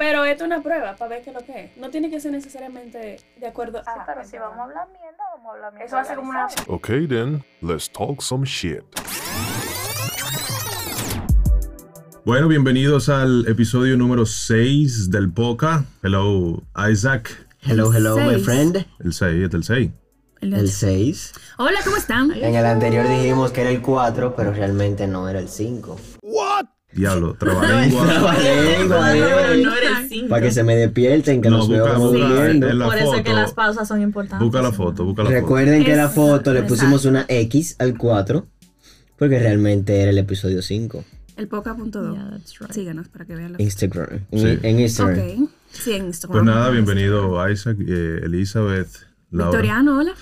Pero esto es una prueba para ver qué es lo que es. No tiene que ser necesariamente de acuerdo a. pero si vamos a hablar mierda, vamos a hablar mierda. Eso hace como una. Okay, then, let's talk some shit. Bueno, bienvenidos al episodio número 6 del POCA. Hello, Isaac. Hello, hello, my Seis. friend. El 6, este es el 6. El 6. Hola, ¿cómo están? En el anterior dijimos que era el 4, pero realmente no era el 5. Diablo, trabalengua. Trabalengua, no era el 5. Para que se me despierten, que No, los veo busca, como busca durmiendo. en la Por eso es foto. que las pausas son importantes. Busca la foto, busca la foto. Recuerden que la foto le pusimos una X al 4, porque realmente era el episodio 5. El poca.do. Yeah, that's right. Síganos para que vean la Instagram. En, Sí. en Instagram. Ok. Sí, en Instagram. Pues nada, bienvenido Isaac, eh, Elizabeth, Laura. Victoriano, hola.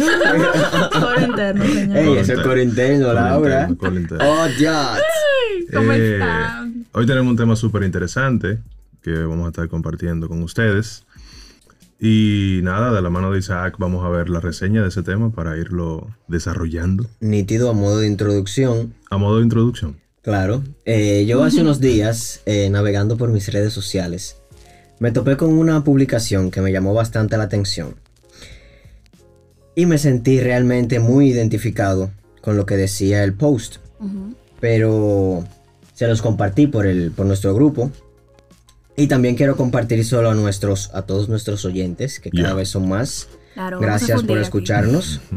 Coro interno, señor. Ey, ese es coro interno, Coro Laura. interno, coro interno. Oh, Dios. ¿Cómo Eh, están? Hoy tenemos un tema súper interesante que vamos a estar compartiendo con ustedes. Y nada, de la mano de Isaac vamos a ver la reseña de ese tema para irlo desarrollando. Nítido a modo de introducción. A modo de introducción. Claro. Eh, yo hace unos días, eh, navegando por mis redes sociales, me topé con una publicación que me llamó bastante la atención. Y me sentí realmente muy identificado con lo que decía el post. Pero se los compartí por, el, por nuestro grupo. Y también quiero compartir solo a, nuestros, a todos nuestros oyentes, que cada vez son más. Claro, Gracias por escucharnos.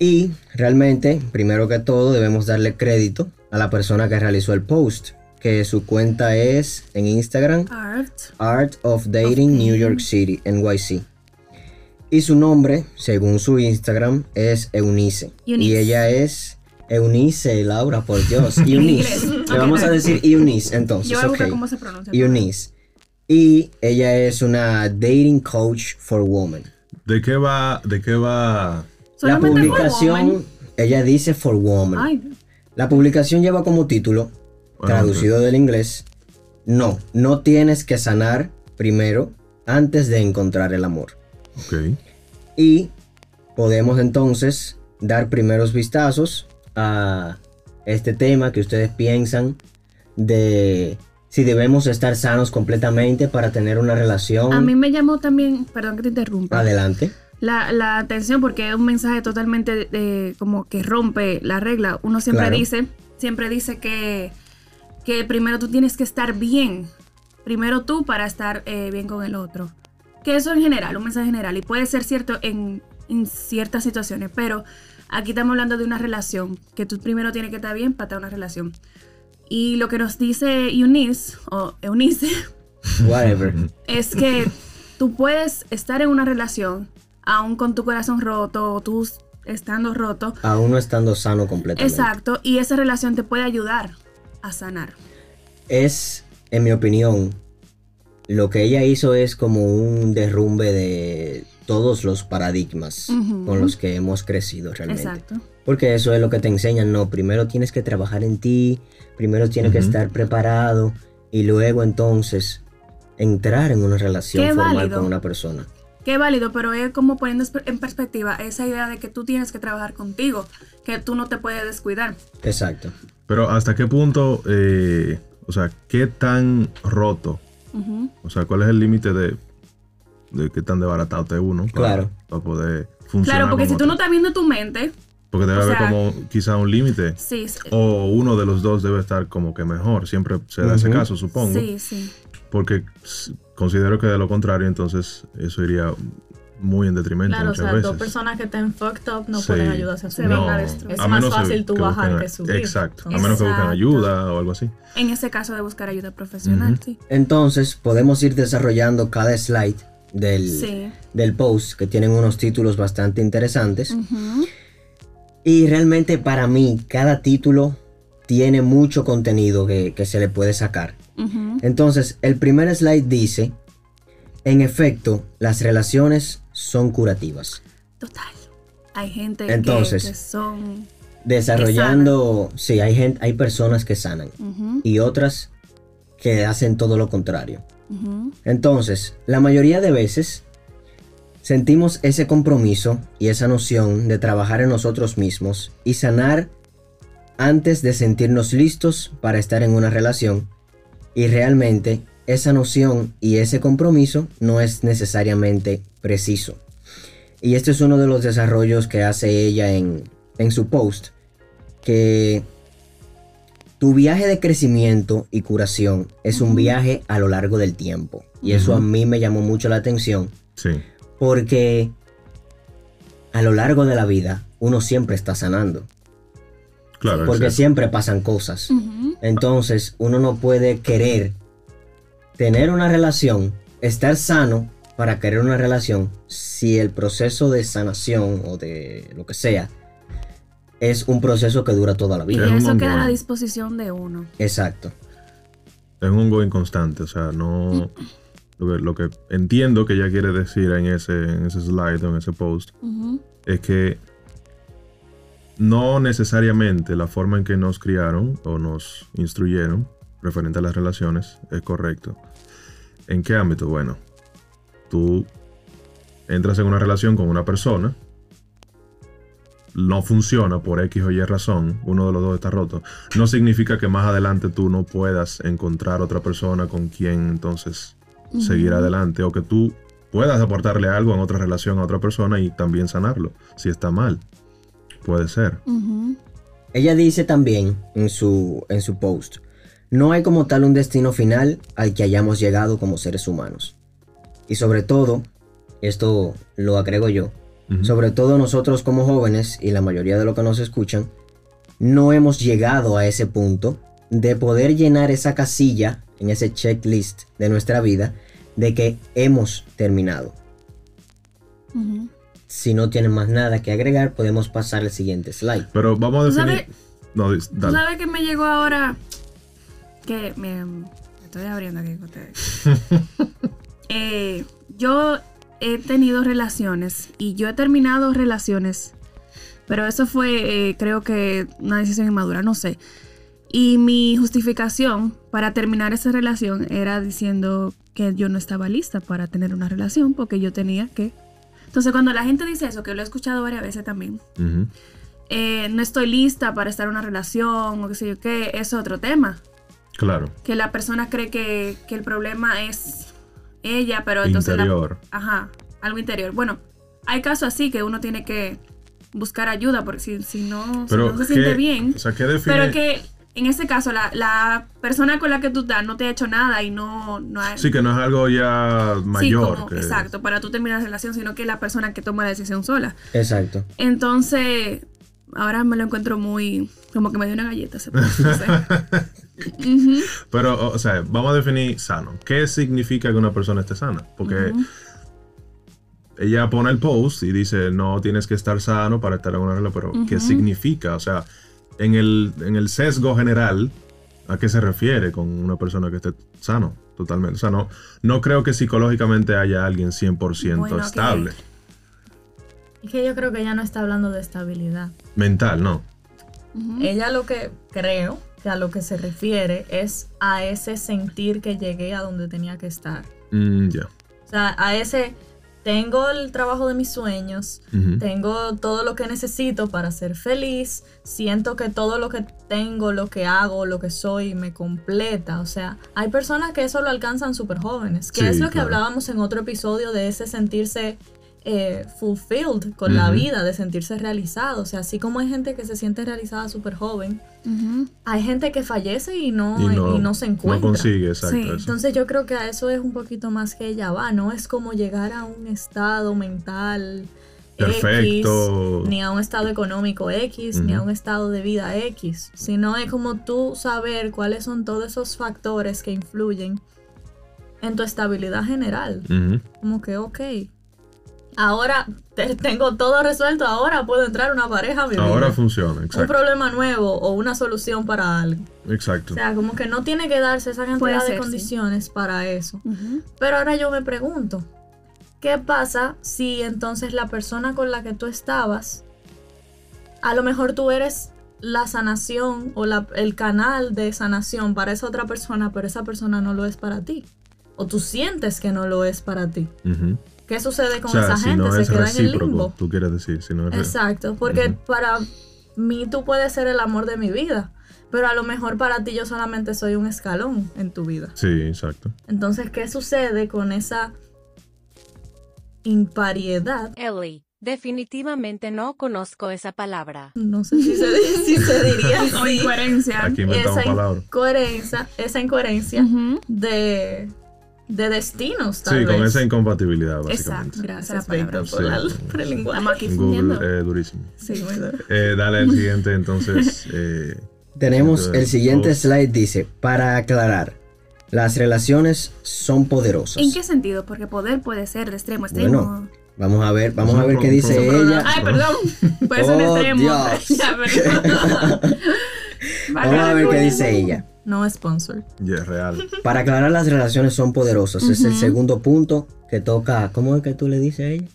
Y realmente, primero que todo, debemos darle crédito a la persona que realizó el post, que su cuenta es en Instagram Art. Art of Dating New York City, NYC. Y su nombre, según su Instagram, es Eunice. Eunice. Y ella es Eunice, Laura, por Dios. Eunice. Le vamos a decir Eunice entonces, Yo voy a ok. buscar cómo se pronuncia. Eunice. Y ella es una dating coach for women. ¿De qué va? ¿De qué va? La publicación, women. ella dice for woman. Ay, La publicación lleva como título, Ah, traducido del inglés, no, no tienes que sanar primero antes de encontrar el amor. Ok. Y podemos entonces dar primeros vistazos a este tema que ustedes piensan de si debemos estar sanos completamente para tener una relación. a mí me llamó también, perdón que te interrumpa, Adelante. la, la atención porque es un mensaje totalmente eh, como que rompe la regla. Uno siempre Claro. dice, siempre dice que, que primero tú tienes que estar bien. Primero tú para estar eh, bien con el otro. Que eso en general, un mensaje general. Y puede ser cierto en, en ciertas situaciones, pero aquí estamos hablando de una relación. Que tú primero tienes que estar bien para tener una relación. Y lo que nos dice Eunice, o Eunice, Whatever. es que tú puedes estar en una relación aún con tu corazón roto o tú estando roto. Aún no estando sano completamente. Exacto, y esa relación te puede ayudar a sanar. es, en mi opinión, lo que ella hizo es como un derrumbe de todos los paradigmas con los que hemos crecido realmente. Exacto. Porque eso es lo que te enseñan, no, primero tienes que trabajar en ti, primero tienes que estar preparado y luego entonces entrar en una relación Qué formal válido. con una persona. Qué válido, pero es como poniendo en perspectiva esa idea de que tú tienes que trabajar contigo, que tú no te puedes descuidar. Exacto. Pero hasta qué punto, eh, o sea, qué tan roto, O sea, cuál es el límite de, de qué tan desbaratado esté uno para, Claro. para poder funcionar. Claro, porque si como tú no estás viendo tu mente, Porque debe o haber sea- como quizá un límite. sí, sí, O uno de los dos debe estar como que mejor. Siempre se da ese caso, supongo. sí, sí. Porque considero que de lo contrario, entonces eso iría muy en detrimento Claro, o sea, veces. dos personas que están fucked up no Sí. pueden ayudarse a subir. No, a destruir. Es a más fácil tú que bajar busquen- que subir. Exacto. A menos que busquen ayuda o algo así. En ese caso de buscar ayuda profesional, sí. Entonces podemos ir desarrollando cada slide del, Sí. del post que tienen unos títulos bastante interesantes. Y realmente para mí cada título tiene mucho contenido que, que se le puede sacar. Entonces, el primer slide dice, en efecto, las relaciones son curativas. Total. Hay gente que- Entonces, que, son... Desarrollando, sí, hay, gente, hay personas que sanan y otras que hacen todo lo contrario. Entonces, la mayoría de veces sentimos ese compromiso y esa noción de trabajar en nosotros mismos y sanar antes de sentirnos listos para estar en una relación y realmente esa noción y ese compromiso no es necesariamente preciso. Y este es uno de los desarrollos que hace ella en, en su post, que tu viaje de crecimiento y curación es un viaje a lo largo del tiempo. Y eso a mí me llamó mucho la atención Sí, porque a lo largo de la vida uno siempre está sanando. claro. Porque siempre pasan cosas. Entonces uno no puede querer tener una relación, estar sano para querer una relación si el proceso de sanación o de lo que sea es un proceso que dura toda la Y vida. Un eso queda a la ongoing. disposición de uno. Exacto. es un go inconstante, o sea, no... Lo que, lo que entiendo que ella quiere decir en ese, en ese slide o en ese post es que no necesariamente la forma en que nos criaron o nos instruyeron referente a las relaciones es correcto. ¿En qué ámbito? Bueno, tú entras en una relación con una persona, no funciona por X o Y razón, uno de los dos está roto, no significa que más adelante tú no puedas encontrar otra persona con quien entonces seguir adelante o que tú puedas aportarle algo en otra relación a otra persona y también sanarlo, si está mal. Puede ser. Ella dice también en su, en su post, no hay como tal un destino final al que hayamos llegado como seres humanos. Y sobre todo, esto lo agrego yo, sobre todo nosotros como jóvenes y la mayoría de los que nos escuchan, no hemos llegado a ese punto de poder llenar esa casilla en ese checklist de nuestra vida de que hemos terminado. Si no tienen más nada que agregar, podemos pasar al siguiente slide. Pero vamos a ¿Tú definir... sabes- No, dis- ¿Tú dale. sabes que me llegó ahora? Que me, me estoy abriendo aquí con ustedes. Eh, yo he tenido relaciones y yo he terminado relaciones, pero eso fue, eh, creo que una decisión inmadura, no sé. Y mi justificación para terminar esa relación era diciendo que yo no estaba lista para tener una relación porque yo tenía que... Entonces cuando la gente dice eso, que lo he escuchado varias veces también, eh, no estoy lista para estar en una relación o qué sé yo qué, es otro tema. Claro. Que la persona cree que, que el problema es ella, pero entonces... la- Interior. ajá, algo interior. Bueno, hay casos así que uno tiene que buscar ayuda porque si, si no, si no se ¿qué- siente bien. O sea, ¿qué define? Pero que en ese caso la, la persona con la que tú estás no te ha hecho nada y no, no ha... Sí, que no es algo ya Sí, mayor. como- que- exacto, para tú terminar la relación, sino que la persona que toma la decisión sola. Exacto. Entonces, ahora me lo encuentro muy. Como que me dio una galleta. Se puede decir, no sé. Ujú, Pero, o sea, vamos a definir sano. ¿Qué significa que una persona esté sana? Porque ella pone el post y dice, no tienes que estar sano para estar en una relación, pero ¿qué significa? O sea, en el, en el sesgo general, ¿a qué se refiere con una persona que esté sano? Totalmente. O sea, no, no creo que psicológicamente haya alguien 100% Bueno, estable. Es que yo creo que ella no está hablando de estabilidad. Mental, no. Ella lo que creo que a lo que se refiere es a ese sentir que llegué a donde tenía que estar. Mm, ya. O sea, a ese tengo el trabajo de mis sueños, tengo todo lo que necesito para ser feliz, siento que todo lo que tengo, lo que hago, lo que soy me completa. O sea, hay personas que eso lo alcanzan súper jóvenes, que Sí, es lo que hablábamos en otro episodio de ese sentirse eh, fulfilled con la Ujú. vida, de sentirse realizado. O sea, así como hay gente que se siente realizada súper joven, hay gente que fallece y no, Y y no, se encuentra. No consigue, exacto. Sí. Entonces yo creo que a eso es un poquito más que ella va, no es como llegar a un estado mental Perfecto. X, ni a un estado económico X, ni a un estado de vida X, sino es como tú saber cuáles son todos esos factores que influyen en tu estabilidad general. Como que, ok, ahora te- tengo todo resuelto, ahora puedo entrar una pareja a mi Ahora vida. funciona, Un exacto. problema nuevo o una solución para algo. Exacto. O sea, como que no tiene que darse esa cantidad de sí. condiciones para eso. Pero ahora yo me pregunto, ¿qué pasa si entonces la persona con la que tú estabas, a lo mejor tú eres la sanación o la- el canal de sanación para esa otra persona, pero esa persona no lo es para ti? O tú sientes que no lo es para ti. Ujú. ¿Qué sucede con O sea, esa si gente? no Se queda en el limbo. tú quieres decir. Si no es Exacto, porque para mí tú puedes ser el amor de mi vida, pero a lo mejor para ti yo solamente soy un escalón en tu vida. Sí, exacto. Entonces, ¿qué sucede con esa impariedad? Ellie, definitivamente no conozco esa palabra. No sé si se, si se diría O así. incoherencia. Aquí Esa palabras. incoherencia, esa incoherencia de, de destinos, tal Sí, con esa incompatibilidad, Exacto. básicamente. Gracias, la palabra. Víctor, por la- Sí. por el lenguaje. Estamos aquí Google fundiendo. eh, durísimo. Sí, muy duro. Eh, dale el siguiente, entonces. eh, Tenemos el siguiente Dos. slide, dice, para aclarar, las relaciones son poderosas. ¿En qué sentido? Porque poder puede ser de extremo a extremo. Bueno, vamos a ver, vamos a ver qué dice ella. Ay, perdón. Puede ser de Oh, extremo. Dios. Ya, perdón. Vamos a ver qué dice ella. No sponsor. ya es real. Para aclarar las relaciones son poderosas. Es el segundo punto que toca. ¿Cómo es que tú le dices a ella?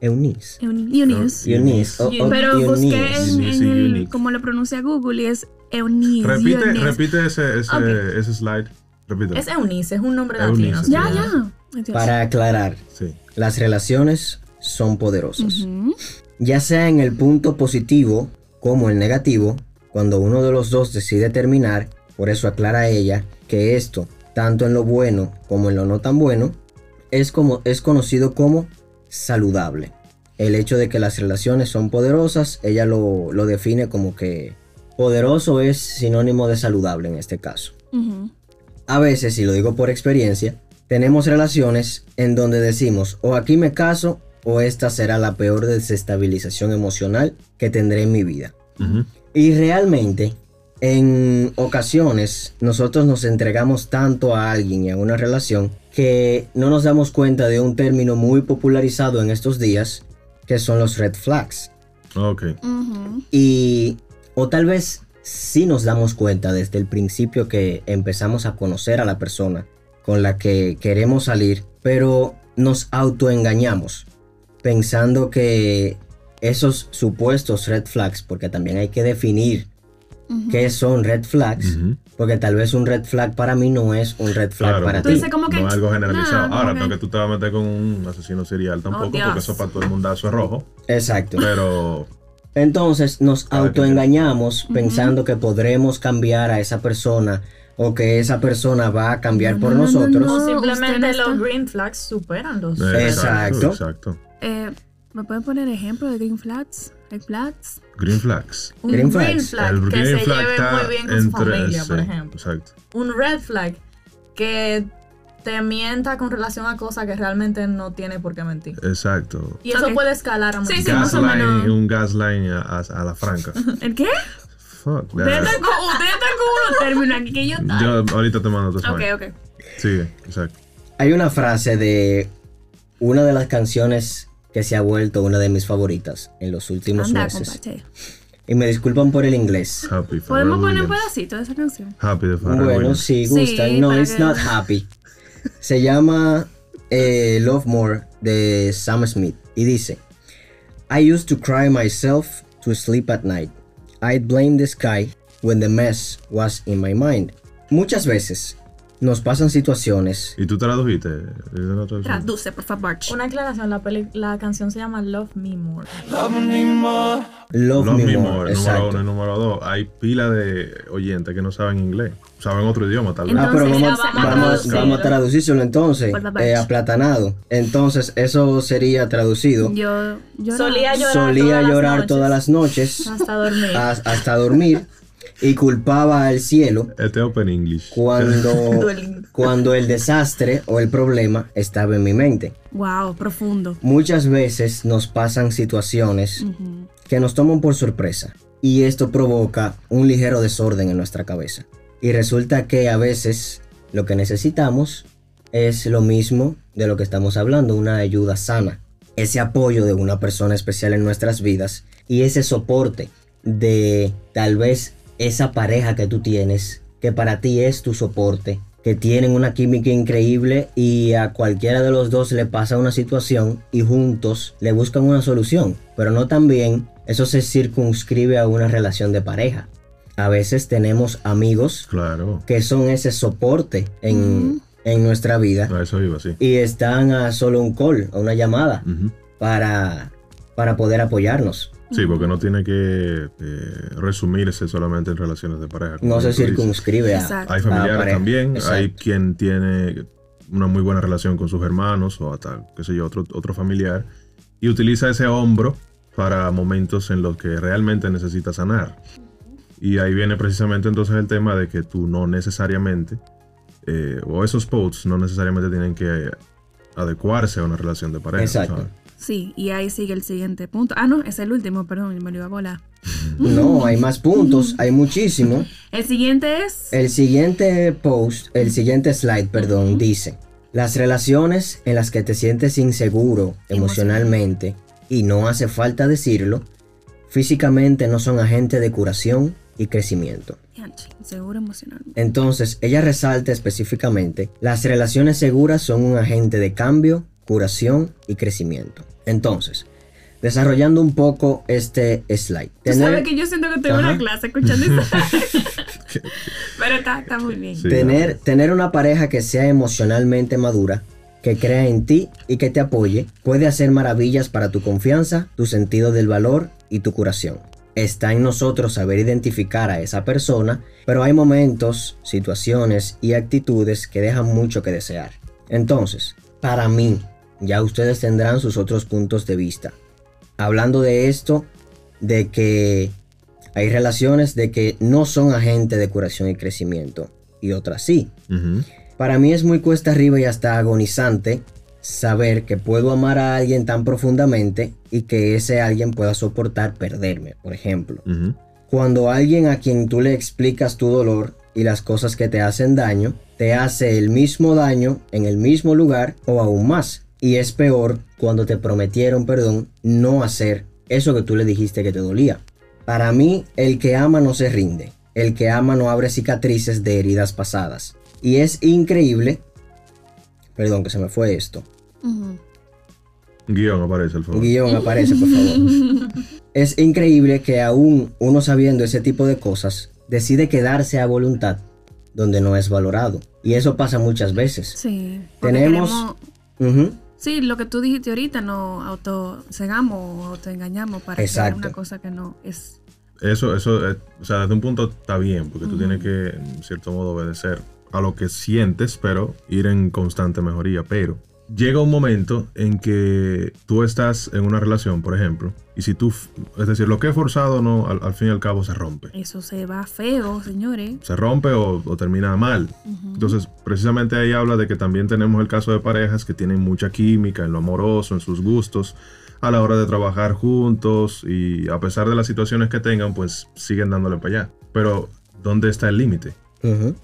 Eunice. Eunice. Eunice. oh, oh, Pero busqué en, Eunice, en el, como lo pronuncia Google y es Eunice. Repite, Eunice. repite ese, ese, Ok. ese slide. Repite. Es Eunice, es un nombre Eunice, latino. Ya, ya. Para aclarar, Sí. las relaciones son poderosas. Ya sea en el punto positivo como el negativo, cuando uno de los dos decide terminar, por eso aclara ella que esto, tanto en lo bueno como en lo no tan bueno, es, como, es conocido como saludable. El hecho de que las relaciones son poderosas, ella lo, lo define como que poderoso es sinónimo de saludable en este caso. A veces, y lo digo por experiencia, tenemos relaciones en donde decimos o aquí me caso o esta será la peor desestabilización emocional que tendré en mi vida. Y realmente, en ocasiones, nosotros nos entregamos tanto a alguien y a una relación que no nos damos cuenta de un término muy popularizado en estos días, que son los red flags. Ok. Y, o tal vez sí nos damos cuenta desde el principio que empezamos a conocer a la persona con la que queremos salir, pero nos autoengañamos pensando que esos supuestos red flags, porque también hay que definir Ujú. qué son red flags, Ujú. porque tal vez un red flag para mí no es un red flag Claro, para Tú ti. como que. No es algo generalizado. Nah, Ahora, no que- que tú te vas a meter con un asesino serial tampoco, Dios. porque eso para todo el mundazo es rojo. Exacto. Pero Entonces nos autoengañamos pensando que podremos cambiar a esa persona o que esa persona va a cambiar No, por no, no, nosotros. no, simplemente no está- los green flags superan los. eh, Exacto. Exacto. Eh, ¿Me pueden poner ejemplo de green flags? Red flags. Green flags. Un Green flag el que green se flag lleve muy bien con su familia, por ejemplo. Exacto. Un red flag que te mienta con relación a cosas que realmente no tiene por qué mentir. Exacto. Y eso puede escalar a Sí, muchos. sí, más o menos. un gasline a, a- a la franca. ¿El qué? Fuck. Ustedes that. están con, ustedes están con unos términos aquí que yo. Yo ahorita te mando tu ok, ok. Sigue, exacto. Hay una frase de una de las canciones que se ha vuelto una de mis favoritas en los últimos Anda, meses. comparte. Y me disculpan por el inglés. Happy Podemos poner un pedacito de esa canción. Happy de Pharrell Bueno, Williams. si Sí, gustan. no, it's que- not happy. Se llama eh, Love More de Sam Smith. Y dice: I used to cry myself to sleep at night. I'd blame the sky when the mess was in my mind. Muchas veces nos pasan situaciones. ¿Y tú tradujiste? Traduce, por favor. Una aclaración, la, peli- la canción se llama Love Me More. Love, Love Me, Me More. More, número uno y número dos. Hay pila de oyentes que no saben inglés. Saben otro idioma, tal vez. Ah, pero Entonces, vamos, vamos a vamos, a traducírselo entonces, eh, aplatanado. Entonces, eso sería traducido. Yo, Solía llorar Solía todas las llorar todas las noches Hasta dormir. has- hasta dormir y culpaba al cielo Este es Open English. cuando, cuando el desastre o el problema estaba en mi mente. Wow, profundo. Muchas veces nos pasan situaciones que nos toman por sorpresa y esto provoca un ligero desorden en nuestra cabeza. Y resulta que a veces lo que necesitamos es lo mismo de lo que estamos hablando, una ayuda sana, ese apoyo de una persona especial en nuestras vidas y ese soporte de tal vez esa pareja que tú tienes, que para ti es tu soporte, que tienen una química increíble y a cualquiera de los dos le pasa una situación y juntos le buscan una solución, pero no también eso se circunscribe a una relación de pareja. A veces tenemos amigos Claro. que son ese soporte en, en nuestra vida A eso iba, sí. y están a solo un call, a una llamada para, para poder apoyarnos. Sí, porque no tiene que eh, resumirse solamente en relaciones de pareja. No se circunscribe a... Hay familiares también, Exacto. hay quien tiene una muy buena relación con sus hermanos o hasta, qué sé yo, otro, otro familiar, y utiliza ese hombro para momentos en los que realmente necesita sanar. Y ahí viene precisamente entonces el tema de que tú no necesariamente, eh, o esos posts no necesariamente tienen que adecuarse a una relación de pareja. Exacto. ¿sabes? Sí, y ahí sigue el siguiente punto. Ah, no, es el último, perdón, me lo iba a volar. No, hay más puntos, hay muchísimo. El siguiente es... El siguiente post, el siguiente slide, perdón, dice, las relaciones en las que te sientes inseguro emocionalmente, y no hace falta decirlo, físicamente no son agente de curación y crecimiento. Seguro emocional. Entonces, ella resalta específicamente, las relaciones seguras son un agente de cambio, curación y crecimiento. Entonces, desarrollando un poco este slide. Tú tener- sabes que yo siento que tengo Ajá. una clase escuchando esto. Pero está, está muy bien. Sí, Tener, tener una pareja que sea emocionalmente madura, que crea en ti y que te apoye, puede hacer maravillas para tu confianza, tu sentido del valor y tu curación. Está en nosotros saber identificar a esa persona, pero hay momentos, situaciones y actitudes que dejan mucho que desear. Entonces, para mí, ya ustedes tendrán sus otros puntos de vista. Hablando de esto, de que hay relaciones de que no son agentes de curación y crecimiento y otras sí. Para mí es muy cuesta arriba y hasta agonizante saber que puedo amar a alguien tan profundamente y que ese alguien pueda soportar perderme, por ejemplo. Cuando alguien a quien tú le explicas tu dolor y las cosas que te hacen daño, te hace el mismo daño en el mismo lugar o aún más. Y es peor cuando te prometieron, perdón, no hacer eso que tú le dijiste que te dolía. Para mí, el que ama no se rinde. El que ama no abre cicatrices de heridas pasadas. Y es increíble. Perdón, que se me fue esto. Guión aparece, al Un favor. guion aparece, por favor. es increíble que aún uno sabiendo ese tipo de cosas, decide quedarse a voluntad donde no es valorado. Y eso pasa muchas veces. Sí. Tenemos- queremos-. Sí, lo que tú dijiste ahorita, no autocegamos o autoengañamos para hacer una cosa que no es. Eso, eso, eh, o sea, desde un punto está bien, porque tú Ujú. tienes que, en cierto modo, obedecer a lo que sientes, pero ir en constante mejoría. Pero llega un momento en que tú estás en una relación, por ejemplo, y si tú, es decir, lo que es forzado, no, al, al fin y al cabo se rompe. Eso se va feo, señores. Se rompe o, o termina mal. Ujú. Entonces, precisamente ahí habla de que también tenemos el caso de parejas que tienen mucha química en lo amoroso, en sus gustos, a la hora de trabajar juntos y a pesar de las situaciones que tengan, pues siguen dándole para allá. Pero, ¿dónde está el límite? Ujú.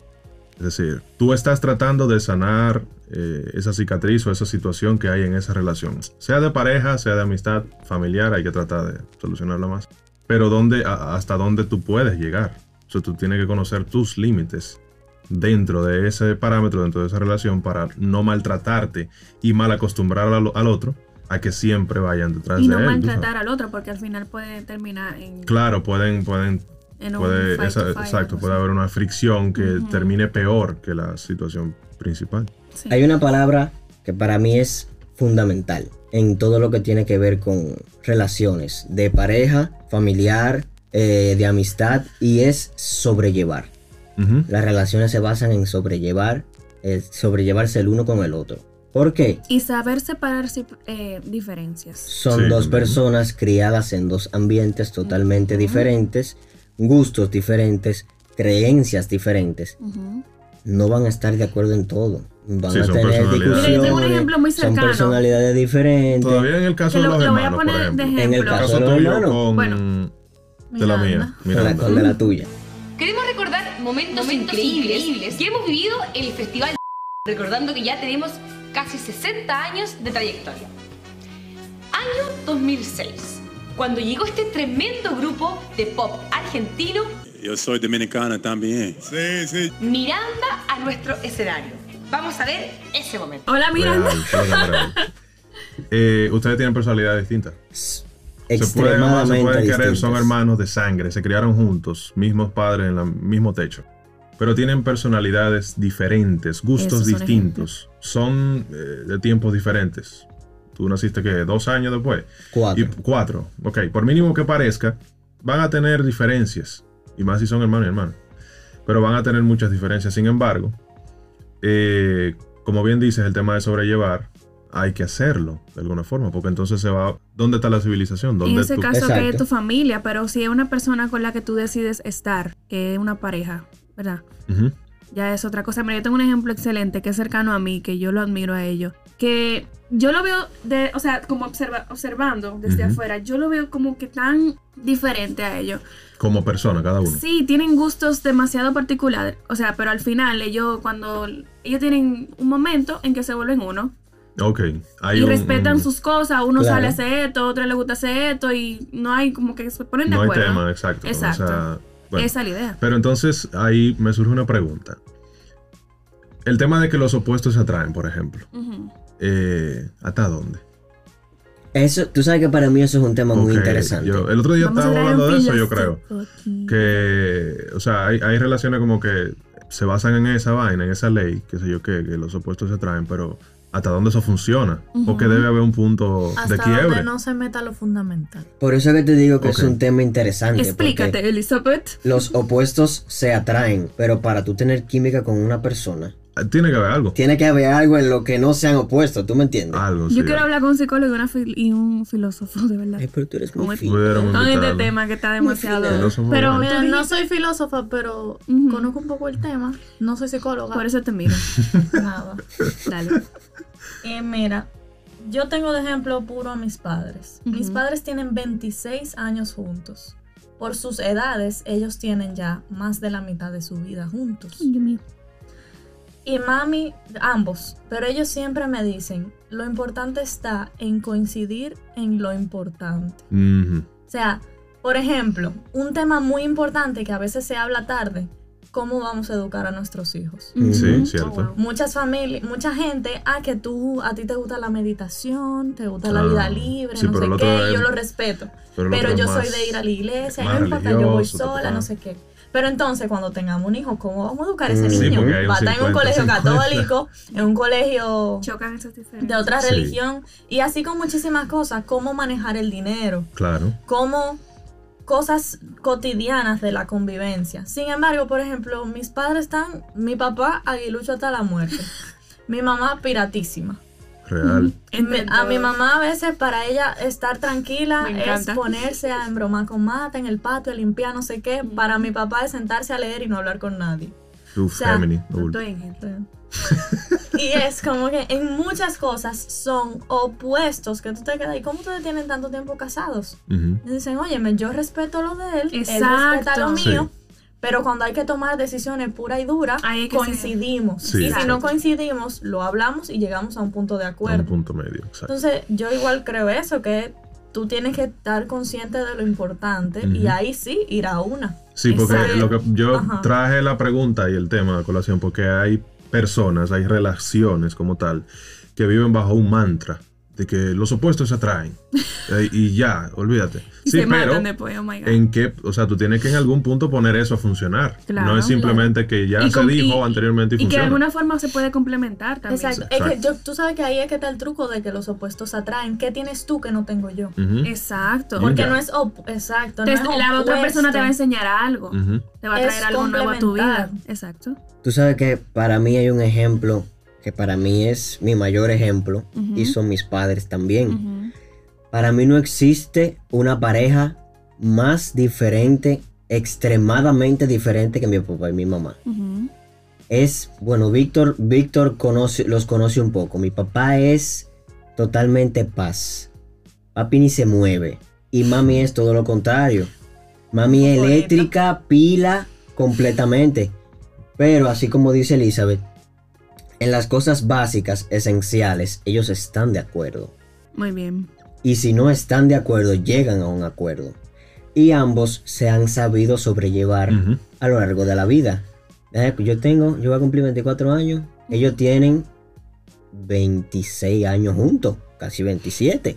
Es decir, tú estás tratando de sanar eh, esa cicatriz o esa situación que hay en esa relación. Sea de pareja, sea de amistad, familiar, hay que tratar de solucionarla más. Pero ¿dónde, a- ¿hasta dónde tú puedes llegar? O sea, tú tienes que conocer tus límites dentro de ese parámetro, dentro de esa relación, para no maltratarte y mal acostumbrar al, al otro a que siempre vayan detrás Y de no él. tú maltratar sabes. al otro, porque al final puede terminar en, Claro, pueden, pueden en puede, esa- to fight, exacto, puede haber una fricción que Ujú. termine peor que la situación principal. Sí. Hay una palabra que para mí es fundamental en todo lo que tiene que ver con relaciones de pareja, familiar, eh, de amistad y es sobrellevar. Las relaciones se basan en sobrellevar, eh, sobrellevarse el uno con el otro. ¿Por qué? Y saber separar eh, diferencias. Son Sí, dos también. personas criadas en dos ambientes totalmente diferentes, gustos diferentes, creencias diferentes. No van a estar de acuerdo en todo. Van Sí, a son tener tengo un discusiones. ejemplo muy Son cercano. personalidades diferentes. Todavía en el caso Que de lo, los lo voy a hermanos, por ejemplo. En el caso caso de los hermanos. con Bueno. de la mía, Miranda. Con la, con de la tuya. Queremos recordar momentos, increíbles, que hemos vivido en el festival. Recordando que ya tenemos casi 60 años de trayectoria. Año 2006, cuando llegó este tremendo grupo de pop argentino Yo soy dominicana también. Sí, sí. Miranda a nuestro escenario. Vamos a ver ese momento. Hola, Miranda. Real, que real. Eh, ustedes tienen personalidades distintas. Se pueden, amar, se Extremadamente pueden querer, son hermanos de sangre, se criaron juntos, mismos padres en el mismo techo. Pero tienen personalidades diferentes, gustos Esos distintos, son eh, de tiempos diferentes. tú naciste que dos años después. Cuatro. Y cuatro. Ok, por mínimo que parezca, van a tener diferencias. Y más si son hermano y hermano. Pero van a tener muchas diferencias. Sin embargo, eh, como bien dices, el tema de sobrellevar, hay que hacerlo de alguna forma. Porque entonces se va. ¿Dónde está la civilización? En ¿Dónde ese tú- caso que es tu familia, pero si es una persona con la que tú decides estar, que es una pareja, ¿verdad? Ya es otra cosa. Mira, yo tengo un ejemplo excelente que es cercano a mí, que yo lo admiro a ellos. Que yo lo veo, de, o sea, como observa- observando desde Ujú. afuera, yo lo veo como que tan diferente a ellos. Como persona, cada uno. Sí, tienen gustos demasiado particulares. O sea, pero al final ellos cuando ellos tienen un momento en que se vuelven uno Ok. Hay y un- respetan un- sus cosas, uno Claro. sale a hacer esto, otro le gusta hacer esto y no hay como que se ponen de No hay acuerdo. tema, exacto. Exacto. O sea, bueno. Esa es la idea. Pero entonces ahí me surge una pregunta. El tema de que los opuestos se atraen, por ejemplo. Ujú. eh, ¿Hasta dónde? Eso, tú sabes que para mí eso es un tema muy interesante. yo- el otro día Vamos a estábamos traer hablando de eso, yo creo. aquí. Que, o sea, hay, hay relaciones como que se basan en esa vaina, en esa ley, qué sé yo qué, que los opuestos se atraen, pero ¿hasta dónde eso funciona? Porque debe haber un punto de Hasta quiebre. donde no se meta lo fundamental. Por eso que te digo que es un tema interesante. Explícate, Elizabeth. Los opuestos se atraen, pero para tú tener química con una persona, Ah, Tiene que haber algo. tiene que haber algo en lo que no sean opuestos, ¿tú me entiendes? Algo, sí. Yo quiero hablar con un psicólogo y, una fil- y un filósofo, de verdad. Ay, pero tú eres muy fino. Pudiéramos Con este tema que está demasiado. Filósofo, Pero Mira, no soy filósofa, pero conozco un poco el tema. No soy psicóloga. Por eso te miro. Nada. Dale. Y mira, yo tengo de ejemplo puro a mis padres. Mis padres tienen 26 años juntos. Por sus edades, ellos tienen ya más de la mitad de su vida juntos. Ay, Dios mío. Y mami, ambos. Pero ellos siempre me dicen, lo importante está en coincidir en lo importante. O sea, por ejemplo, un tema muy importante que a veces se habla tarde, ¿cómo vamos a educar a nuestros hijos? Sí, cierto. Muchas familias, mucha gente, ah, que tú, a ti te gusta la meditación, te gusta la vida libre, sí, no sé qué, es- y yo lo respeto. Pero, yo soy de ir a la iglesia, no importa, yo voy sola, no sé qué. Pero entonces cuando tengamos un hijo, ¿cómo vamos a educar a ese Mm. Sí, niño? Va a estar en un 50, colegio 50. católico, en un colegio Chocan de otra Sí. religión, y así con muchísimas cosas, cómo manejar el dinero, Claro. cómo cosas cotidianas de la convivencia. Sin embargo, por ejemplo, mis padres están, mi papá aguilucho hasta la muerte, mi mamá piratísima. Real. A mi mamá a veces para ella estar tranquila es ponerse a embromar con mata en el patio, a limpiar no sé qué. Para mi papá es sentarse a leer y no hablar con nadie. Uf, O sea, Gemini. Y es como que en muchas cosas son opuestos que tú te quedas. ¿Y cómo ustedes tienen tanto tiempo casados? Ujú. Y dicen, óyeme, yo respeto lo de él, él respeta lo mío. Sí. Pero cuando hay que tomar decisiones pura y dura, Ahí coincidimos. Sí, y si no coincidimos, lo hablamos y llegamos a un punto de A un acuerdo. punto medio. Exacto. Entonces, yo igual creo eso, que tú tienes que estar consciente de lo importante y Ujú. ahí sí ir a una. Sí, porque lo que yo Ajá. traje la pregunta y el tema a colación porque hay personas, hay relaciones como tal que viven bajo un mantra de que los opuestos se atraen Eh, y ya, olvídate. Y Sí, se pero matan después, oh my God. en qué, o sea, tú tienes que en algún punto poner eso a funcionar. Claro, no es simplemente que ya Y se dijo y- anteriormente y, Y que de alguna forma se puede complementar también. Exacto. Es que yo, tú sabes que ahí es que está el truco de que los opuestos atraen. ¿Qué tienes tú que no tengo yo? Exacto. Porque no es exacto. Te- no es la otra persona te va a enseñar algo. Te va a Es traer algo nuevo a tu vida. Exacto. Tú sabes que para mí hay un ejemplo que para mí es mi mayor ejemplo y son mis padres también. Para mí no existe una pareja más diferente, extremadamente diferente que mi papá y mi mamá. Es, bueno, Víctor, Víctor conoce, los conoce un poco. Mi papá es totalmente paz. Papi ni se mueve. Y mami es todo lo contrario. Mami eléctrica, pila, completamente. Pero así como dice Elizabeth, en las cosas básicas, esenciales, ellos están de acuerdo. Muy bien. Y si no están de acuerdo, llegan a un acuerdo. Y ambos se han sabido sobrellevar a lo largo de la vida. Yo tengo, yo voy a cumplir 24 años. Ellos tienen 26 años juntos, casi 27.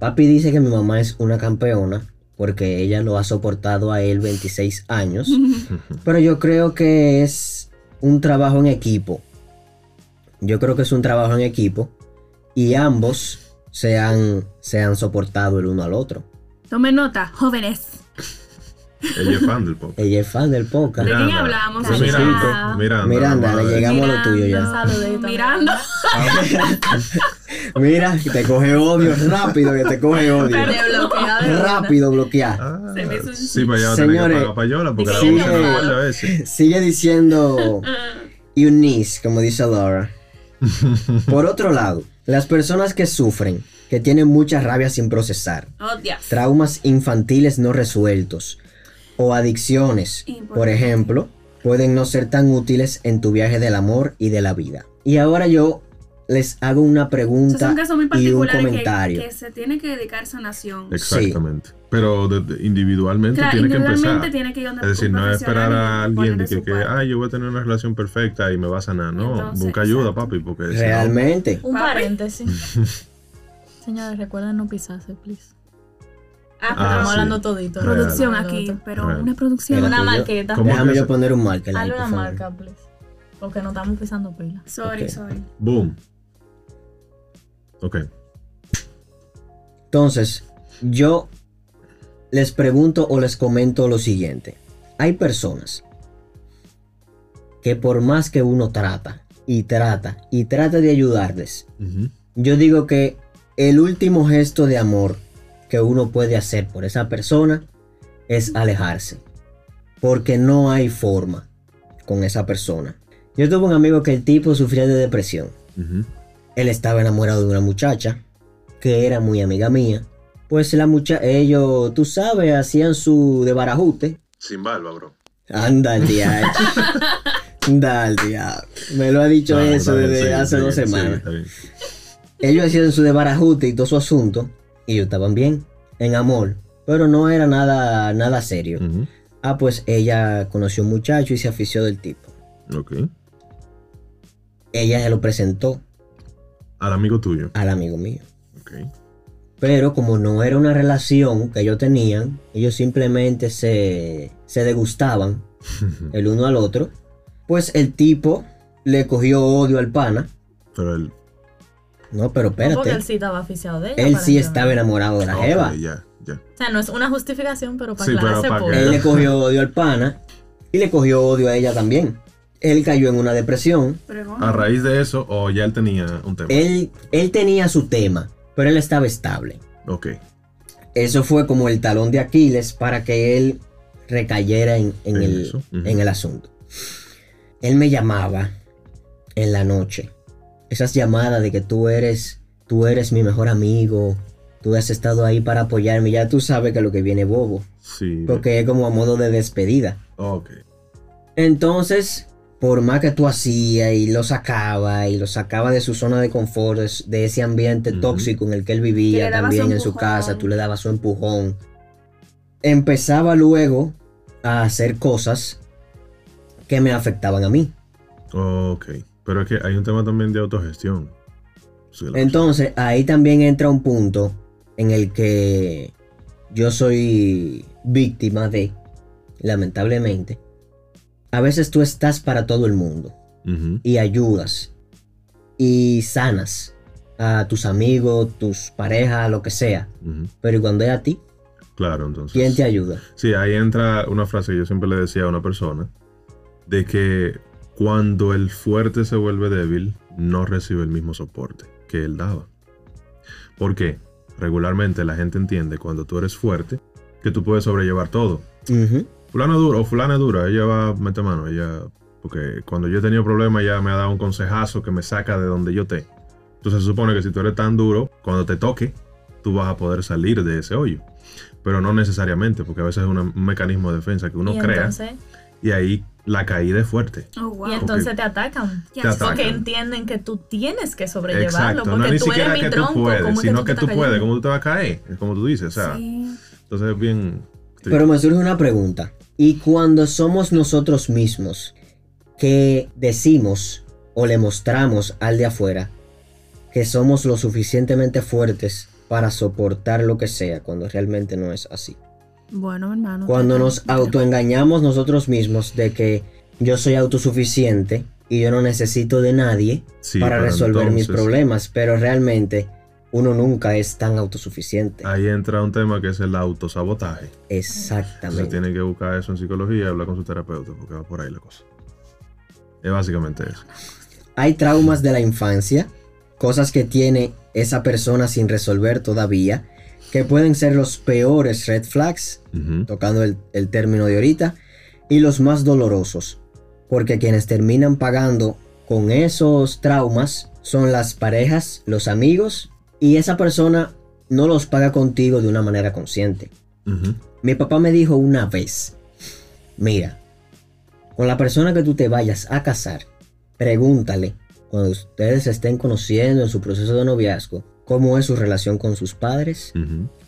Papi dice que mi mamá es una campeona porque ella lo ha soportado a él 26 años. Pero yo creo que es un trabajo en equipo. Yo creo que es un trabajo en equipo. y ambos se han, se han soportado el uno al otro. Tomen nota, jóvenes. Ella es fan del podcast. Ella es fan del podcast. ¿De quién Miranda. hablamos? Pues Miranda. Miranda. Miranda. Miranda, le llegamos a lo tuyo ya. Mirando. Mira, que te coge odio, rápido que te coge odio. Rápido bloquear. Ah, Se me hizo un- sí, pues ya va a tener que Señores, payola porque la sigue- boca no vuelve a veces. Sigue diciendo Eunice, como dice Laura. Por otro lado, las personas que sufren, que tienen mucha rabia sin procesar, Oh, traumas infantiles no resueltos o adicciones, por ejemplo, pueden no ser tan útiles en tu viaje del amor y de la vida. Y ahora yo les hago una pregunta son casos muy y un que, comentario. que se tiene que dedicar sanación. Exactamente. Pero de- de- individualmente Claro, tiene que empezar. tiene que ir donde Es decir, no es esperar a alguien de que, ay, yo voy a tener una relación perfecta y me va a sanar. No, Entonces, busca ayuda, exacto. papi, porque si no- Realmente. Un paréntesis. Señores, recuerden no pisarse, please. Ah, Ah, Estamos sí. hablando todito. Real. producción Real. aquí, pero Real. una producción. Una. ¿Cómo Déjame yo poner un ahí, Hazle una favor. marca, please. Porque no estamos pisando pila. Sorry, sorry. Boom. Ok. Entonces, yo les pregunto o les comento lo siguiente. Hay personas que por más que uno trata y trata y trata de ayudarles, yo digo que el último gesto de amor que uno puede hacer por esa persona es alejarse. Porque no hay forma con esa persona. Yo tuve un amigo que el tipo sufría de depresión. Él estaba enamorado de una muchacha que era muy amiga mía. Pues la muchacha, ellos, tú sabes, hacían su de barajute. Sin barba, bro. Anda al diablo. Anda al diablo. Me lo ha dicho No, eso bien, desde sí, hace sí, dos semanas. Ellos hacían su de barajute y todo su asunto. Y ellos estaban bien, en amor. Pero no era nada, nada serio. Ah, pues ella conoció a un muchacho y se afició del tipo. Ok. Ella se lo presentó Al amigo tuyo. al amigo mío. Ok. Pero como no era una relación que ellos tenían, ellos simplemente se, se degustaban el uno al otro. Pues el tipo le cogió odio al pana. Pero él. No, pero No, porque él espérate. sí estaba aficiado de ella. Él sí estaba enamorado de la jeva. ya, ya. O sea, no es una justificación, pero para Sí, pero para por. que- Él le cogió odio al pana y le cogió odio a ella también. Él cayó en una depresión. Pregón. A raíz de eso, o ya él tenía un tema. Él, él tenía su tema, pero él estaba estable. Ok. Eso fue como el talón de Aquiles para que él recayera en, en En el, en el asunto. Él me llamaba en la noche. Esas llamadas de que tú eres, tú eres mi mejor amigo, tú has estado ahí para apoyarme, ya tú sabes que lo que viene es bobo, Sí. porque es como a modo de despedida. Ok. Entonces, por más que tú hacías y lo sacaba y lo sacaba de su zona de confort, de, ese ambiente tóxico en el que él vivía también su en su casa, tú le dabas su empujón. Empezaba luego a hacer cosas que me afectaban a mí. Ok. Pero es que hay un tema también de autogestión. Sí, Entonces, ahí también entra un punto en el que yo soy víctima de, lamentablemente. A veces tú estás para todo el mundo. Y ayudas y sanas a tus amigos, tus parejas, lo que sea. Pero ¿y cuando es a ti, Claro, entonces. ¿quién te ayuda? Sí, ahí entra una frase que yo siempre le decía a una persona, de que cuando el fuerte se vuelve débil, no recibe el mismo soporte que él daba. ¿Por qué? Regularmente la gente entiende cuando tú eres fuerte que tú puedes sobrellevar todo. Ujú. Fulano es duro o fulana es dura, ella va a meter mano, ella... Porque cuando yo he tenido problemas, ella me ha dado un consejazo que me saca de donde yo esté. Entonces se supone que si tú eres tan duro, cuando te toque, tú vas a poder salir de ese hoyo. Pero no necesariamente, porque a veces es un mecanismo de defensa que uno y crea entonces, y ahí la caída es fuerte. Oh, wow. y entonces te atacan. Te atacan. Porque entienden que tú tienes que sobrellevarlo. Exacto, Porque no ni tú siquiera eres mi que tú tronco. puedes, ¿cómo es sino tú que tú puedes, como tú te vas a caer, es como tú dices, o sea, Sí. entonces es bien... Pero me surge una pregunta. ¿Y cuando somos nosotros mismos que decimos o le mostramos al de afuera que somos lo suficientemente fuertes para soportar lo que sea cuando realmente no es así? Bueno, hermano. Cuando nos autoengañamos nosotros mismos de que yo soy autosuficiente y yo no necesito de nadie Sí, para resolver mis entonces- problemas, pero realmente uno nunca es tan autosuficiente. Ahí entra un tema que es el autosabotaje. Se Exactamente. tiene que buscar eso en psicología y hablar con su terapeuta porque va por ahí la cosa. Es básicamente eso. Hay traumas de la infancia, cosas que tiene esa persona sin resolver todavía, que pueden ser los peores red flags, tocando el, el término de ahorita, y los más dolorosos, porque quienes terminan pagando con esos traumas son las parejas, los amigos, y esa persona no los paga contigo de una manera consciente. Mi papá me dijo una vez, mira, con la persona que tú te vayas a casar, pregúntale, cuando ustedes se estén conociendo en su proceso de noviazgo, cómo es su relación con sus padres,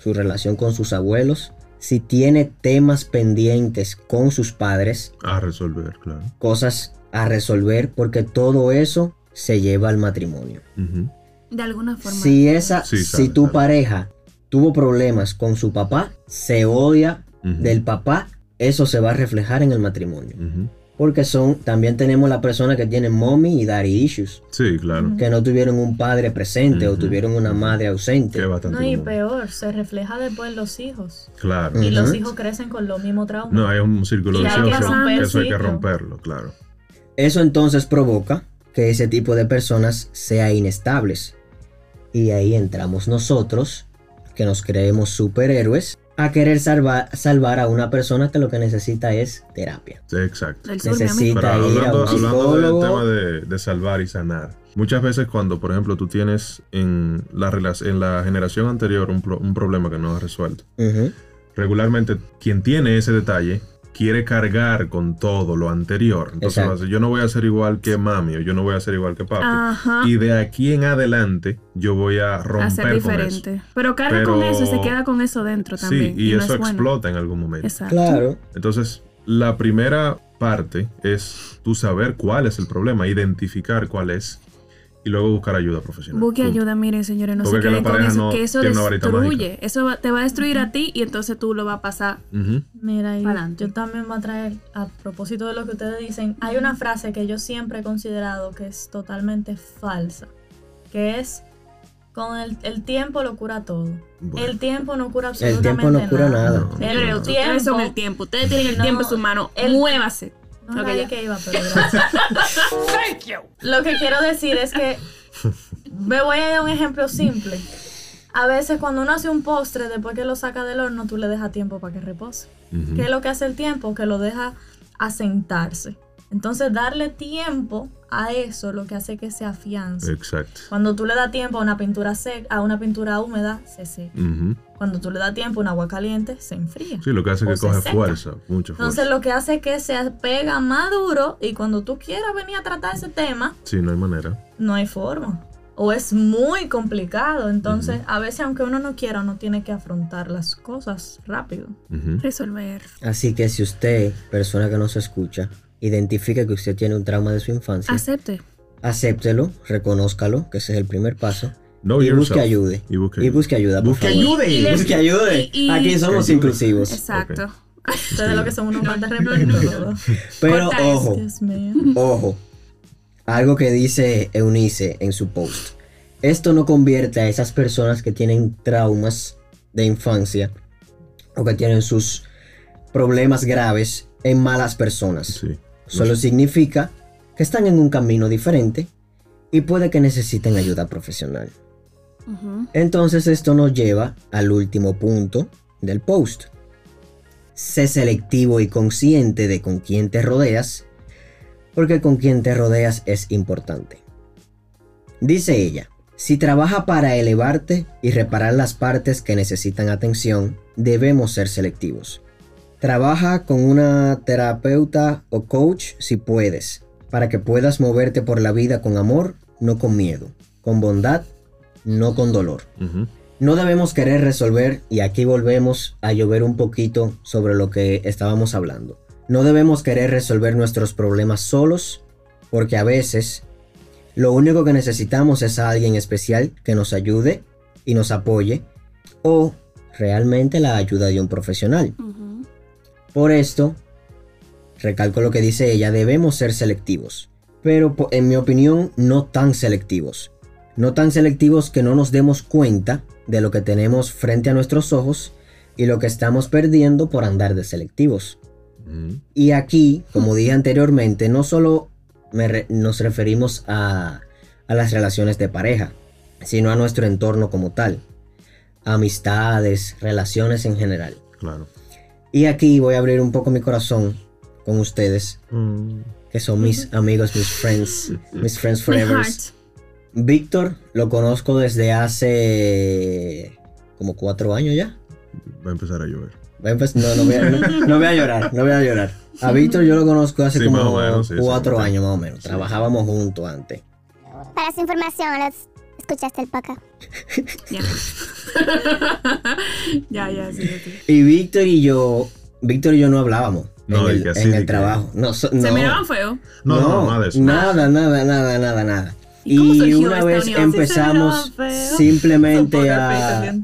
su relación con sus abuelos, si tiene temas pendientes con sus padres, A resolver, claro. cosas a resolver, porque todo eso se lleva al matrimonio. De alguna forma. Si esa, Sí, si tu sabe. pareja tuvo problemas con su papá, se odia del papá, eso se va a reflejar en el matrimonio. Porque son, también tenemos la persona que tiene mommy y daddy issues, Sí, claro. que no tuvieron un padre presente o tuvieron una madre ausente. Que bastante No, y común. peor, se refleja después en los hijos. Claro. Y los hijos crecen con los mismos traumas. No, hay un círculo vicioso romper que eso hay que romperlo, claro. Eso entonces provoca que ese tipo de personas sea inestables. Y ahí entramos nosotros, que nos creemos superhéroes, a querer salvar, salvar a una persona que lo que necesita es terapia. Sí, exacto. Necesita-. Pero ir a hablando, un hablando del psicólogo. tema de, de salvar y sanar. Muchas veces cuando, por ejemplo, tú tienes en la, en la generación anterior un, pro- un problema que no has resuelto, regularmente quien tiene ese detalle quiere cargar con todo lo anterior. Entonces, Exacto. a yo no voy a ser igual que mami o yo no voy a ser igual que papi. Ajá. Y de aquí en adelante yo voy a a romper ser con diferente. eso. Pero carga Pero- con eso y se queda con eso dentro Sí, también. y, no eso bueno. explota en algún momento. Exacto. Claro. Entonces, la primera parte es tú saber cuál es el problema, identificar cuál es y luego buscar ayuda profesional. Busque Punto. ayuda, miren, señores, no Porque se que la queden con pareja eso, no que eso destruye. Eso va- te va a destruir a ti y entonces tú lo vas a pasar. Mira, y Pa'lante. yo también voy a traer, a propósito de lo que ustedes dicen, hay una frase que yo siempre he considerado que es totalmente falsa, que es, con el, el tiempo lo cura todo. Bueno. El tiempo no cura El absolutamente tiempo no cura nada. No. Señores, El ustedes son el tiempo. Ustedes tienen el No, tiempo en su mano. el- Muévase. No Ok, nadie ya. que iba, pero gracias. Lo que quiero decir es que me voy a dar un ejemplo simple. A veces cuando uno hace un postre, después que lo saca del horno, tú le dejas tiempo para que repose. Ujú. ¿Qué es lo que hace el tiempo? Que lo deja asentarse. Entonces, darle tiempo a eso lo que hace que se afiance. Exacto. Cuando tú le das tiempo a una pintura seca, a una pintura húmeda, se seca. Ujú. Cuando tú le das tiempo un agua caliente, se enfría. Sí, lo que hace es que se coge seca. fuerza, mucha fuerza. Entonces, lo que hace es que se pega más duro y cuando tú quieras venir a tratar ese tema, Sí, no hay manera. no hay forma. O es muy complicado. Entonces, a veces, aunque uno no quiera, uno tiene que afrontar las cosas rápido. Ujú. Resolver. Así que si usted, persona que nos escucha, identifica que usted tiene un trauma de su infancia, Acepte. acéptelo, reconózcalo, que ese es el primer paso. Know y busque ayuda. Y busque Y ayuda. busque ayuda. por Busque favor. ayuda. Y- Busque ayuda. y- y- Aquí somos inclusivos. Exacto. Ustedes lo que son unos todos. Pero Corta eso. ojo, Dios mío. ojo. Algo que dice Eunice en su post. Esto no convierte a esas personas que tienen traumas de infancia o que tienen sus problemas graves en malas personas. Sí. Solo significa que están en un camino diferente y puede que necesiten ayuda profesional. Entonces esto nos lleva al último punto del post. Sé selectivo y consciente de con quién te rodeas, porque con quién te rodeas es importante. Dice ella, si trabaja para elevarte y reparar las partes que necesitan atención, debemos ser selectivos. Trabaja con una terapeuta o coach si puedes, para que puedas moverte por la vida con amor, no con miedo, con bondad, no con dolor. No debemos querer resolver, y aquí volvemos a llover un poquito sobre lo que estábamos hablando. No debemos querer resolver nuestros problemas solos, porque a veces lo único que necesitamos es a alguien especial que nos ayude y nos apoye, o realmente la ayuda de un profesional. Por esto, recalco lo que dice ella, debemos ser selectivos, pero en mi opinión no tan selectivos. No tan selectivos que no nos demos cuenta de lo que tenemos frente a nuestros ojos y lo que estamos perdiendo por andar de selectivos. Ujú. Y aquí, como dije anteriormente, no solo me re- nos referimos a, a las relaciones de pareja, sino a nuestro entorno como tal. Amistades, relaciones en general. Claro. Y aquí voy a abrir un poco mi corazón con ustedes, Mm. que son mis amigos, mis friends, mis friends My forever. Víctor lo conozco desde hace como cuatro años ya. Va a empezar a llover. Va a empe- No, no voy a, no- no voy a llorar, no voy a llorar. A Víctor yo lo conozco hace Sí, como más menos, cuatro sí. años más o menos. Trabajábamos juntos antes. Para su información, los escuchaste el paca. Ya. ya, ya, sí. Y Víctor y yo, Víctor y yo no hablábamos No, en el, que así en de el que- trabajo. No, so- Se miraban feo. No, no, nada de eso. Nada, nada, nada, nada, nada. ¿Y Y una vez unión? empezamos simplemente a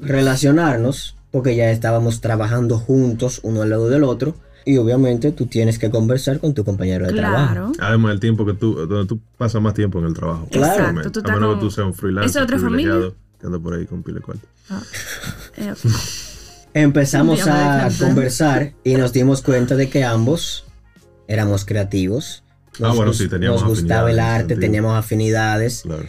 relacionarnos porque ya estábamos trabajando juntos uno al lado del otro y obviamente tú tienes que conversar con tu compañero de trabajo. Claro. Además, el tiempo que tú, donde tú pasas más tiempo en el trabajo. Claro. Exacto, tú a menos con- que tú seas un freelancer. ¿Esa es otra privilegiado, Que anda por ahí con pile cuarto. Eh, Empezamos a conversar y nos dimos cuenta de que ambos éramos creativos. Ah, bueno, sí, teníamos Nos gustaba el arte, sentido. teníamos afinidades. Claro.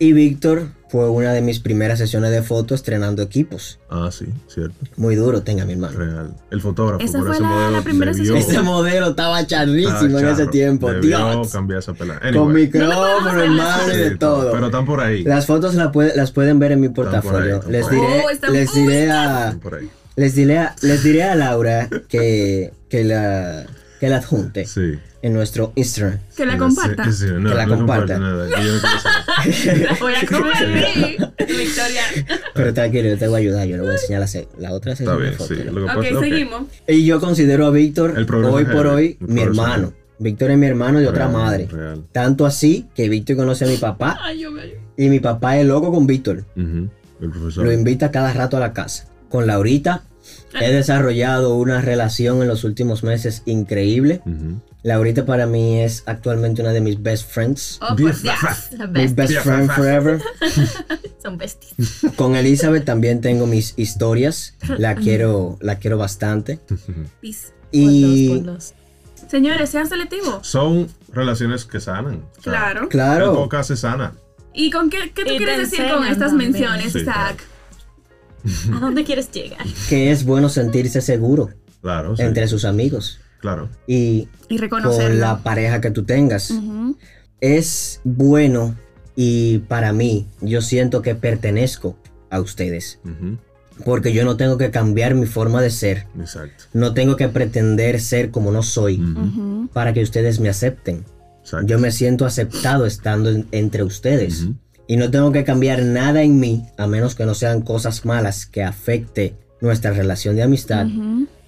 Y Víctor fue una de mis primeras sesiones de fotos estrenando equipos. Ah, sí, cierto. Muy duro, tenga mi hermano. Real. El fotógrafo Esa por fue ese la- modelo la primera debió- sesión. Ese modelo estaba charrísimo estaba en ese tiempo. Dios. cambiar esa pelada. Con Anyway. micrófono, hermano, y Sí, de todo. Pero están por ahí. Las fotos la puede- las pueden ver en mi por ahí, portafolio. están Les ahí. diré, Oh, están les diré a, Están por ahí. les diré a, les diré a Laura que, que la, que la adjunte Sí. en nuestro Instagram. que la Sí, comparta. sí, no, Que la no comparta. nada. que yo no. Voy a comer. Victoria. Pero tranquilo, yo te voy a ayudar. Yo le voy a enseñar la, la otra Está bien, sí. Lo que Ok, seguimos. Y yo considero a Víctor hoy por hoy el mi hermano. Víctor es mi hermano de otra madre. Real. Tanto así que Víctor conoce a mi papá Ay, yo me. y mi papá es loco con Víctor. El profesor. Lo invita cada rato a la casa. Con Laurita he desarrollado una relación en los últimos meses increíble. Ujú. Laurita para mí es actualmente una de mis best friends. Oh, Dios. La Mi best friend forever. Son bestias. Con Elizabeth también tengo mis historias. La quiero, la quiero bastante. Peace. Y Señores, sean selectivos. Son relaciones que sanan. O sea, Claro. Claro, podcast se sana. ¿Y con qué, qué tú Y quieres decir con estas menciones, Sí, Zach? ¿A dónde quieres llegar? que es bueno sentirse seguro Claro, sí. entre sus amigos Claro. y Y con la pareja que tú tengas. Ujú. Es bueno y para mí yo siento que pertenezco a ustedes. Ujú. Porque yo no tengo que cambiar mi forma de ser. Exacto. No tengo que pretender ser como no soy Ujú. Ujú. para que ustedes me acepten. Exacto. Yo me siento aceptado estando en- entre ustedes. Ujú. Y no tengo que cambiar nada en mí, a menos que no sean cosas malas que afecte nuestra relación de amistad.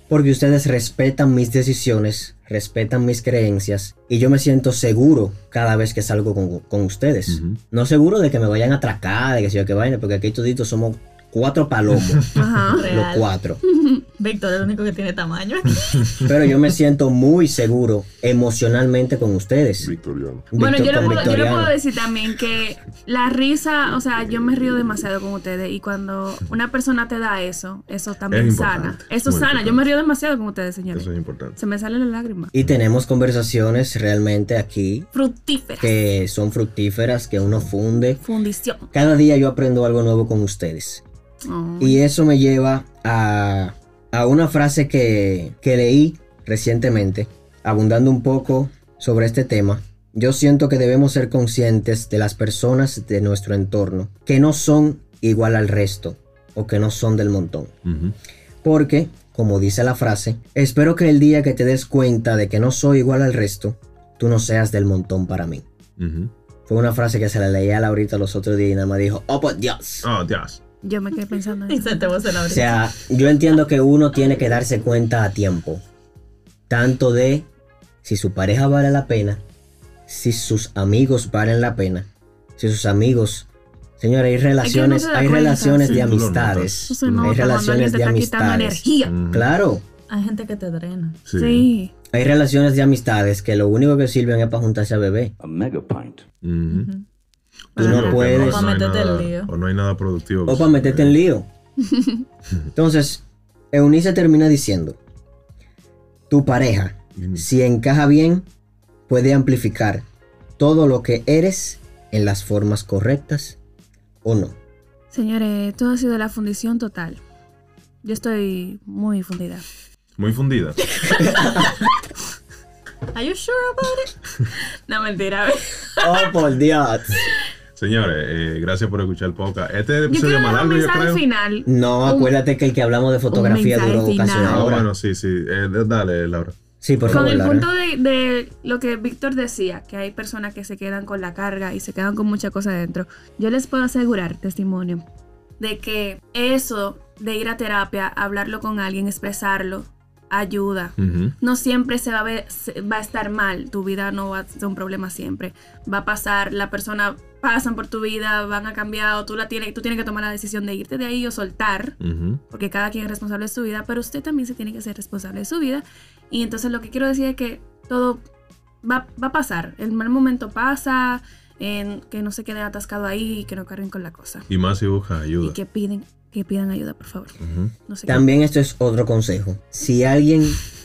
Porque ustedes respetan mis decisiones, respetan mis creencias y yo me siento seguro cada vez que salgo con, con ustedes. Ujú. No seguro de que me vayan a atracar, de que si yo que vaina, porque aquí toditos somos cuatro palomos, Ajá. los Real. cuatro. Víctor, el único que tiene tamaño. Pero yo me siento muy seguro emocionalmente con ustedes. Victoriano. Bueno, Víctor yo le, puedo, yo le puedo decir también que la risa, o sea, yo me río demasiado con ustedes y cuando una persona te da eso, eso también Es sana. Eso muy sana. Yo me río demasiado con ustedes, señores. Eso es importante. Se me salen las lágrimas. Y tenemos conversaciones realmente aquí Fructíferas. que son fructíferas, que uno funde. Fundición. Cada día yo aprendo algo nuevo con ustedes. Oh. Y eso me lleva a, a una frase que, que leí recientemente, abundando un poco sobre este tema. Yo siento que debemos ser conscientes de las personas de nuestro entorno que no son igual al resto o que no son del montón. Porque, como dice la frase, espero que el día que te des cuenta de que no soy igual al resto, tú no seas del montón para mí. Fue una frase que se la leía a Laurita los otros días y nada más dijo, oh por Dios. Oh, Dios. Yo me quedé pensando en eso. a O sea, yo entiendo que uno tiene que darse cuenta a tiempo, tanto de si su pareja vale la pena, si sus amigos valen la pena, si sus amigos, señores, hay relaciones, hay cuenta. relaciones Sí, de amistades, hay relaciones de amistades. Claro, Hay gente que te drena. Sí. Sí. Hay relaciones de amistades que lo único que sirven es para juntarse a beber. Ujú. Tú no Porque puedes. no nada- en lío. O no hay nada productivo. O para meterte en lío. Entonces, Eunice termina diciendo, tu pareja, si encaja bien, puede amplificar todo lo que eres en las formas correctas o no. Señores, esto ha sido la fundición total. Yo estoy muy fundida. Muy fundida. Are you sure about it? No, mentira. Oh, por Dios. Señores, eh, gracias por escuchar el podcast. Este es el episodio más largo, yo creo. final. No, Un- acuérdate que el que hablamos de fotografía duró casi una Ah, hora. bueno, sí, sí. Eh, dale, Laura. Sí, por Con favor, el Laura. punto de, de lo que Víctor decía, que hay personas que se quedan con la carga y se quedan con mucha cosa dentro. Yo les puedo asegurar, testimonio, de que eso de ir a terapia, hablarlo con alguien, expresarlo, ayuda. Ujú. No siempre se va a, ver, se- va a estar mal, tu vida no va a ser un problema siempre. Va a pasar, la persona pasan por tu vida, van a cambiar, o tú, la tienes, tú tienes que tomar la decisión de irte de ahí o soltar Ujú. porque cada quien es responsable de su vida, pero usted también se tiene que ser responsable de su vida. Y entonces lo que quiero decir es que todo va, va a pasar. El mal momento pasa, en que no se queden atascado ahí y que no carguen con la cosa. Y más si buscas ayuda. Y que piden, que pidan ayuda, por favor. No sé qué- También esto es otro consejo. Si alguien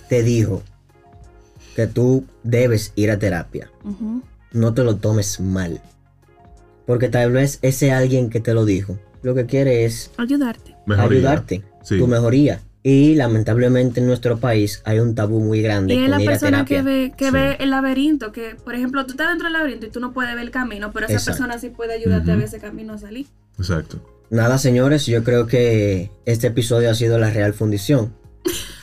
te dijo que tú debes ir a terapia, no te lo tomes mal. Porque tal vez ese alguien que te lo dijo, lo que quiere es Ayudarte. Mejoría. ayudarte, Sí. tu mejoría. Y lamentablemente en nuestro país hay un tabú muy grande Y es con la ir a persona que terapia. ve, que Sí. ve el laberinto, que por ejemplo tú estás dentro del laberinto y tú no puedes ver el camino, pero esa Exacto. persona sí puede ayudarte a ver ese camino a salir. Exacto. Nada, señores, yo creo que este episodio ha sido la real fundición.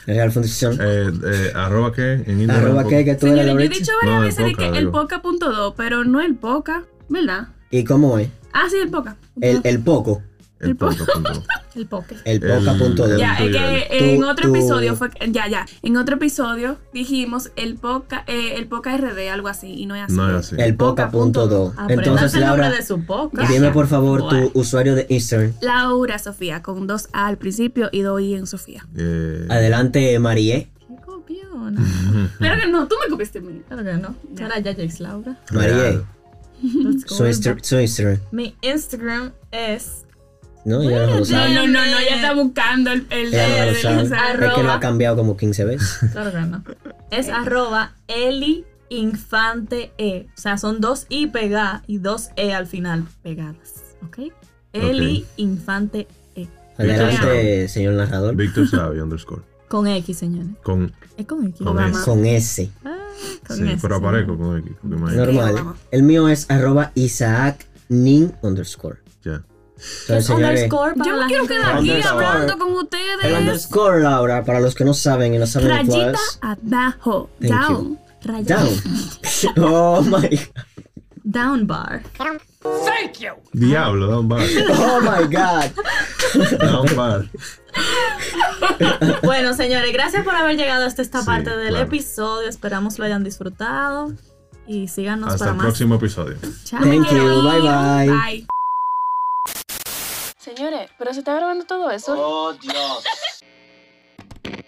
La real fundición. Eh, eh, arroba qué en Instagram. Arroba que, que tú eres Señores, yo he dicho varias No, veces poca, que el digo. poca punto dos, pero no el poca, ¿verdad? ¿Y cómo es? Ah, sí, el poca. El, el poco. El El po- punto, punto. El poke. El poca Ya, es que en otro episodio fue, ya, ya, en otro episodio dijimos el poca, eh, el poca RD, algo así, y no es así. No es así. El poca punto do. Apréndase Entonces, el nombre Laura, de su poca. Dime por favor tu usuario de Instagram. Laura Sofía, con dos A al principio y dos I en Sofía. Eh, Adelante, Marie. Pero que no, tú me copiaste a mí. Claro que no. Ahora ya Jax Laura. Marie. su Instagram. Mi Instagram es No, ya no lo No, no, no, no, ya está buscando el, el, el- el- Es que lo ha Arroba. cambiado como 15 veces. Claro que no. Es arroba Eli Infante E. O sea, son dos I pegadas y dos E al final pegadas. ¿Ok? Eli Infante E. Adelante, señor narrador. Víctor Savio underscore. Con X, señores. Con, Es con X. Con. S. Con S. Ah, con sí, S, pero aparezco con X. Normal. El mío es arroba Isaac Nin underscore. Ya. ¿Qué es señores, underscore para Yo me la quiero quedar aquí hablando con el ustedes. underscore, Laura, para los que no saben y no saben cuál Rayita es. abajo, Thank down. Raya- Down. Oh my god. Down bar. Diablo, da un bar. Oh my god. Da un bar. Bueno, señores, gracias por haber llegado hasta esta Sí, parte del claro. episodio. Esperamos lo hayan disfrutado. Y síganos Hasta para el más. próximo episodio. Chao. Thank you. Bye bye. Bye. Señores, pero se está grabando todo eso. Oh Dios.